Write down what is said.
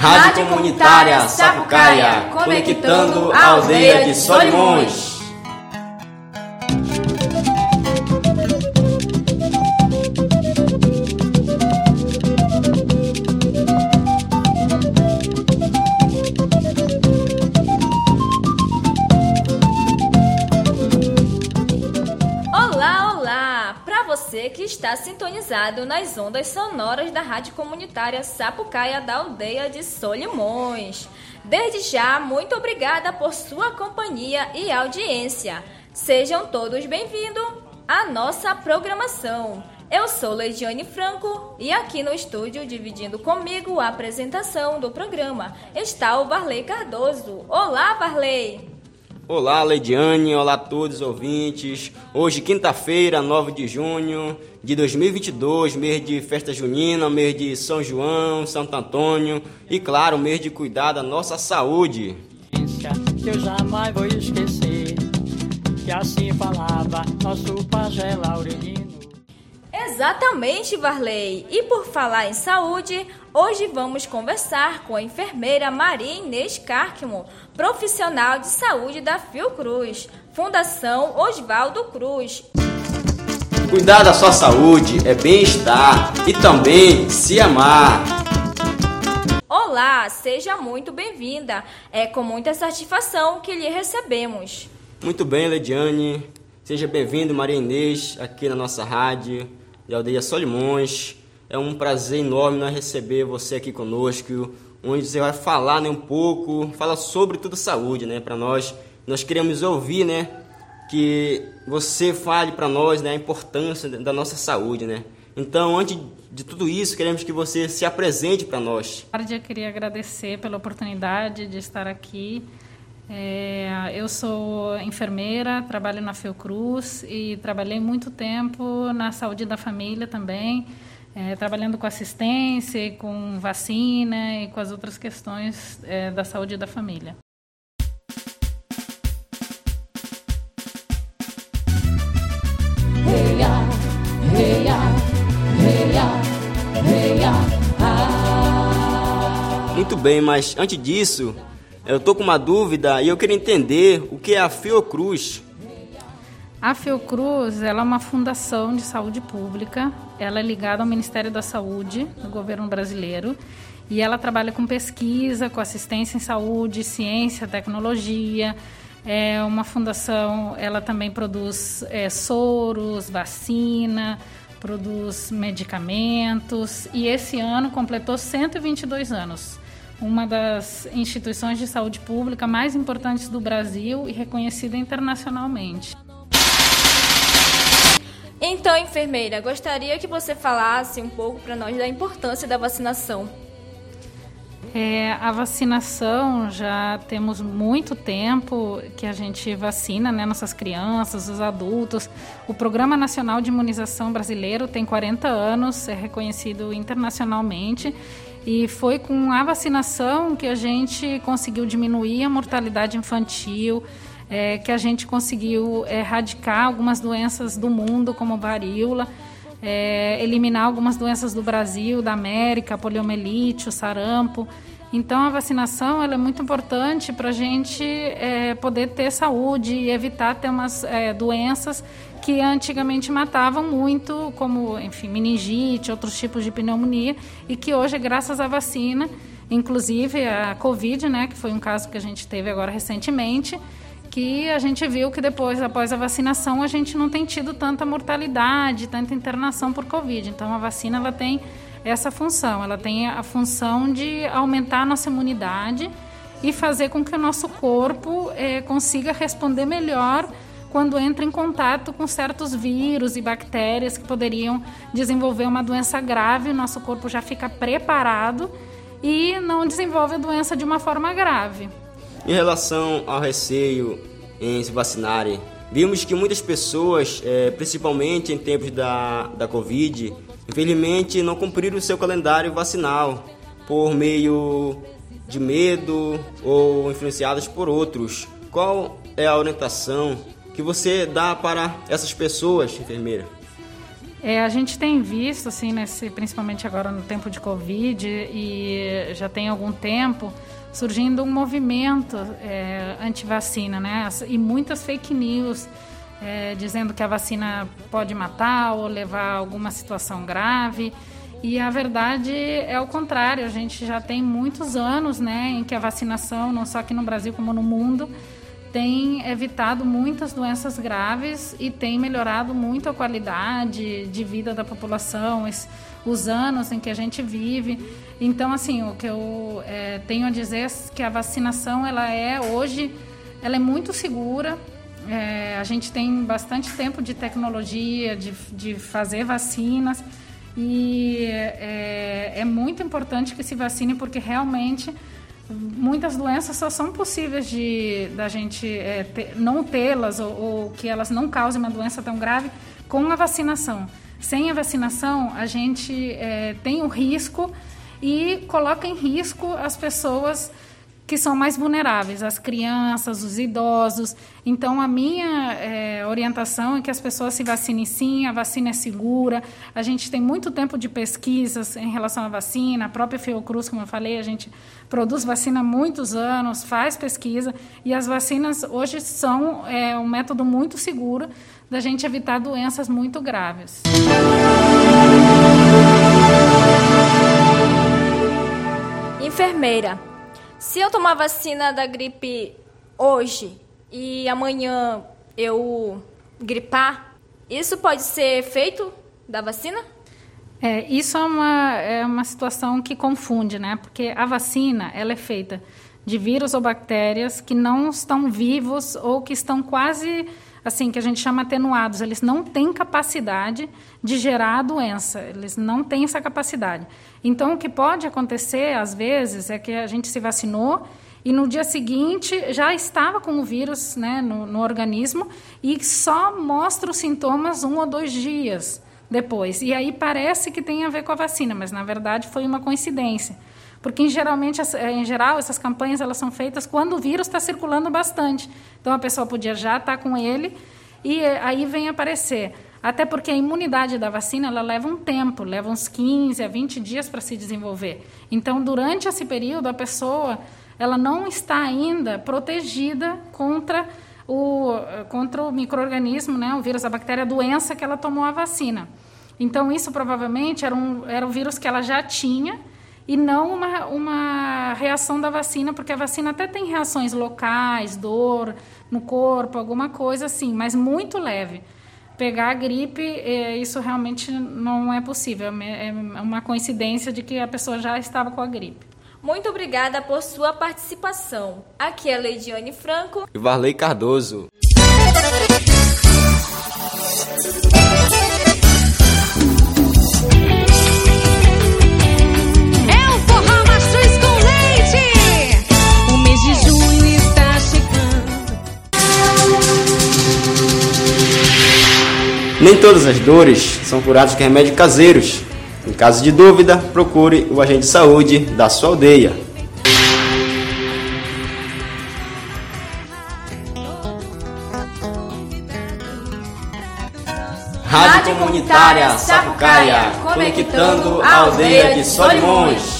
Rádio Comunitária Sapucaia, conectando a aldeia de Solimões. Está sintonizado nas ondas sonoras da Rádio Comunitária Sapucaia da aldeia de Solimões. Desde já, muito obrigada por sua companhia e audiência. Sejam todos bem-vindos à nossa programação. Eu sou Leidiane Franco e aqui no estúdio, dividindo comigo a apresentação do programa, está o Varley Cardoso. Olá, Varley! Olá, Leidiane, olá a todos os ouvintes. Hoje, quinta-feira, 9 de junho de 2022, mês de festa junina, mês de São João, Santo Antônio e, claro, mês de cuidar da nossa saúde. Eu jamais vou esquecer, que assim falava nosso pajé. Exatamente, Varley. E por falar em saúde, hoje vamos conversar com a enfermeira Maria Inês Carquimo, profissional de saúde da Fiocruz, Fundação Oswaldo Cruz. Cuidar da sua saúde é bem-estar e também se amar. Olá, seja muito bem-vinda. É com muita satisfação que lhe recebemos. Muito bem, Lediane. Seja bem-vindo, Maria Inês, aqui na nossa rádio de Aldeia Solimões. É um prazer enorme nós receber você aqui conosco, onde você vai falar né, um pouco, fala sobre tudo saúde, né, para nós. Nós queremos ouvir, né, que você fale para nós, né, a importância da nossa saúde, né. Então, antes de tudo isso, queremos que você se apresente para nós. Eu queria agradecer pela oportunidade de estar aqui. É, eu sou enfermeira, trabalho na Fiocruz e trabalhei muito tempo na saúde da família também, é, trabalhando com assistência, com vacina e com as outras questões é, da saúde da família. Muito bem, mas antes disso, eu estou com uma dúvida e eu queria entender o que é a Fiocruz. A Fiocruz ela é uma fundação de saúde pública. Ela é ligada ao Ministério da Saúde do governo brasileiro e ela trabalha com pesquisa, com assistência em saúde, ciência, tecnologia. É uma fundação, ela também produz é, soros, vacina, produz medicamentos e esse ano completou 122 anos uma das instituições de saúde pública mais importantes do Brasil e reconhecida internacionalmente. Então, enfermeira, gostaria que você falasse um pouco para nós da importância da vacinação. É, a vacinação já temos muito tempo que a gente vacina né, nossas crianças, os adultos. O Programa Nacional de Imunização Brasileiro tem 40 anos, é reconhecido internacionalmente e foi com a vacinação que a gente conseguiu diminuir a mortalidade infantil, é, que a gente conseguiu erradicar algumas doenças do mundo, como varíola, é, eliminar algumas doenças do Brasil, da América, poliomielite, o sarampo. Então, a vacinação ela é muito importante para a gente é, poder ter saúde e evitar ter umas é, doenças que antigamente matavam muito, como, enfim, meningite, outros tipos de pneumonia, e que hoje, graças à vacina, inclusive a Covid, né, que foi um caso que a gente teve agora recentemente, que a gente viu que depois, após a vacinação, a gente não tem tido tanta mortalidade, tanta internação por Covid. Então, a vacina ela tem essa função, ela tem a função de aumentar a nossa imunidade e fazer com que o nosso corpo eh, consiga responder melhor quando entra em contato com certos vírus e bactérias que poderiam desenvolver uma doença grave, o nosso corpo já fica preparado e não desenvolve a doença de uma forma grave. Em relação ao receio em se vacinarem, vimos que muitas pessoas, é, principalmente em tempos da, da Covid, infelizmente não cumpriram o seu calendário vacinal por meio de medo ou influenciadas por outros. Qual é a orientação que você dá para essas pessoas, enfermeira? É, a gente tem visto, assim, nesse, principalmente agora no tempo de Covid e já tem algum tempo, surgindo um movimento é, anti-vacina, né? E muitas fake news é, dizendo que a vacina pode matar ou levar a alguma situação grave. E a verdade é o contrário. A gente já tem muitos anos, né, em que a vacinação, não só aqui no Brasil como no mundo, tem evitado muitas doenças graves e tem melhorado muito a qualidade de vida da população, os anos em que a gente vive. Então, assim, o que eu é, tenho a dizer é que a vacinação, ela é hoje, ela é muito segura. É, a gente tem bastante tempo de tecnologia, de, de fazer vacinas e é, é muito importante que se vacine porque realmente muitas doenças só são possíveis de da gente é, ter, não tê-las ou, ou, que elas não causem uma doença tão grave com a vacinação. Sem a vacinação, a gente é, tem o risco e coloca em risco as pessoas que são mais vulneráveis, as crianças, os idosos. Então, a minha é, orientação é que as pessoas se vacinem sim, a vacina é segura. A gente tem muito tempo de pesquisas em relação à vacina, a própria Fiocruz, como eu falei, a gente produz vacina há muitos anos, faz pesquisa, e as vacinas hoje são é, um método muito seguro da gente evitar doenças muito graves. Enfermeira, se eu tomar vacina da gripe hoje e amanhã eu gripar, isso pode ser feito da vacina? É, isso é uma, é uma situação que confunde, né? Porque a vacina ela é feita de vírus ou bactérias que não estão vivos ou que estão quase assim que a gente chama atenuados. Eles não têm capacidade de gerar a doença. Eles não têm essa capacidade. Então, o que pode acontecer às vezes é que a gente se vacinou e no dia seguinte já estava com o vírus né, no, no organismo e só mostra os sintomas um ou dois dias depois. E aí parece que tem a ver com a vacina, mas na verdade foi uma coincidência. Porque, geralmente, eh, em geral, essas campanhas elas são feitas quando o vírus está circulando bastante. Então, a pessoa podia já estar tá com ele e eh, aí vem aparecer. Até porque a imunidade da vacina ela leva um tempo, leva uns 15 a 20 dias para se desenvolver. Então, durante esse período, a pessoa ela não está ainda protegida contra o, contra o microorganismo, né, o vírus, a bactéria, a doença que ela tomou a vacina. Então, isso provavelmente era um, era um vírus que ela já tinha e não uma, uma reação da vacina, porque a vacina até tem reações locais, dor no corpo, alguma coisa assim, mas muito leve. Pegar a gripe, é, isso realmente não é possível, é, é uma coincidência de que a pessoa já estava com a gripe. Muito obrigada por sua participação. Aqui é a Leidiane Franco e Varley Cardoso. Nem todas as dores são curadas com remédios caseiros. Em caso de dúvida, procure o agente de saúde da sua aldeia. Rádio Comunitária Sapucaia, conectando a aldeia de Solimões.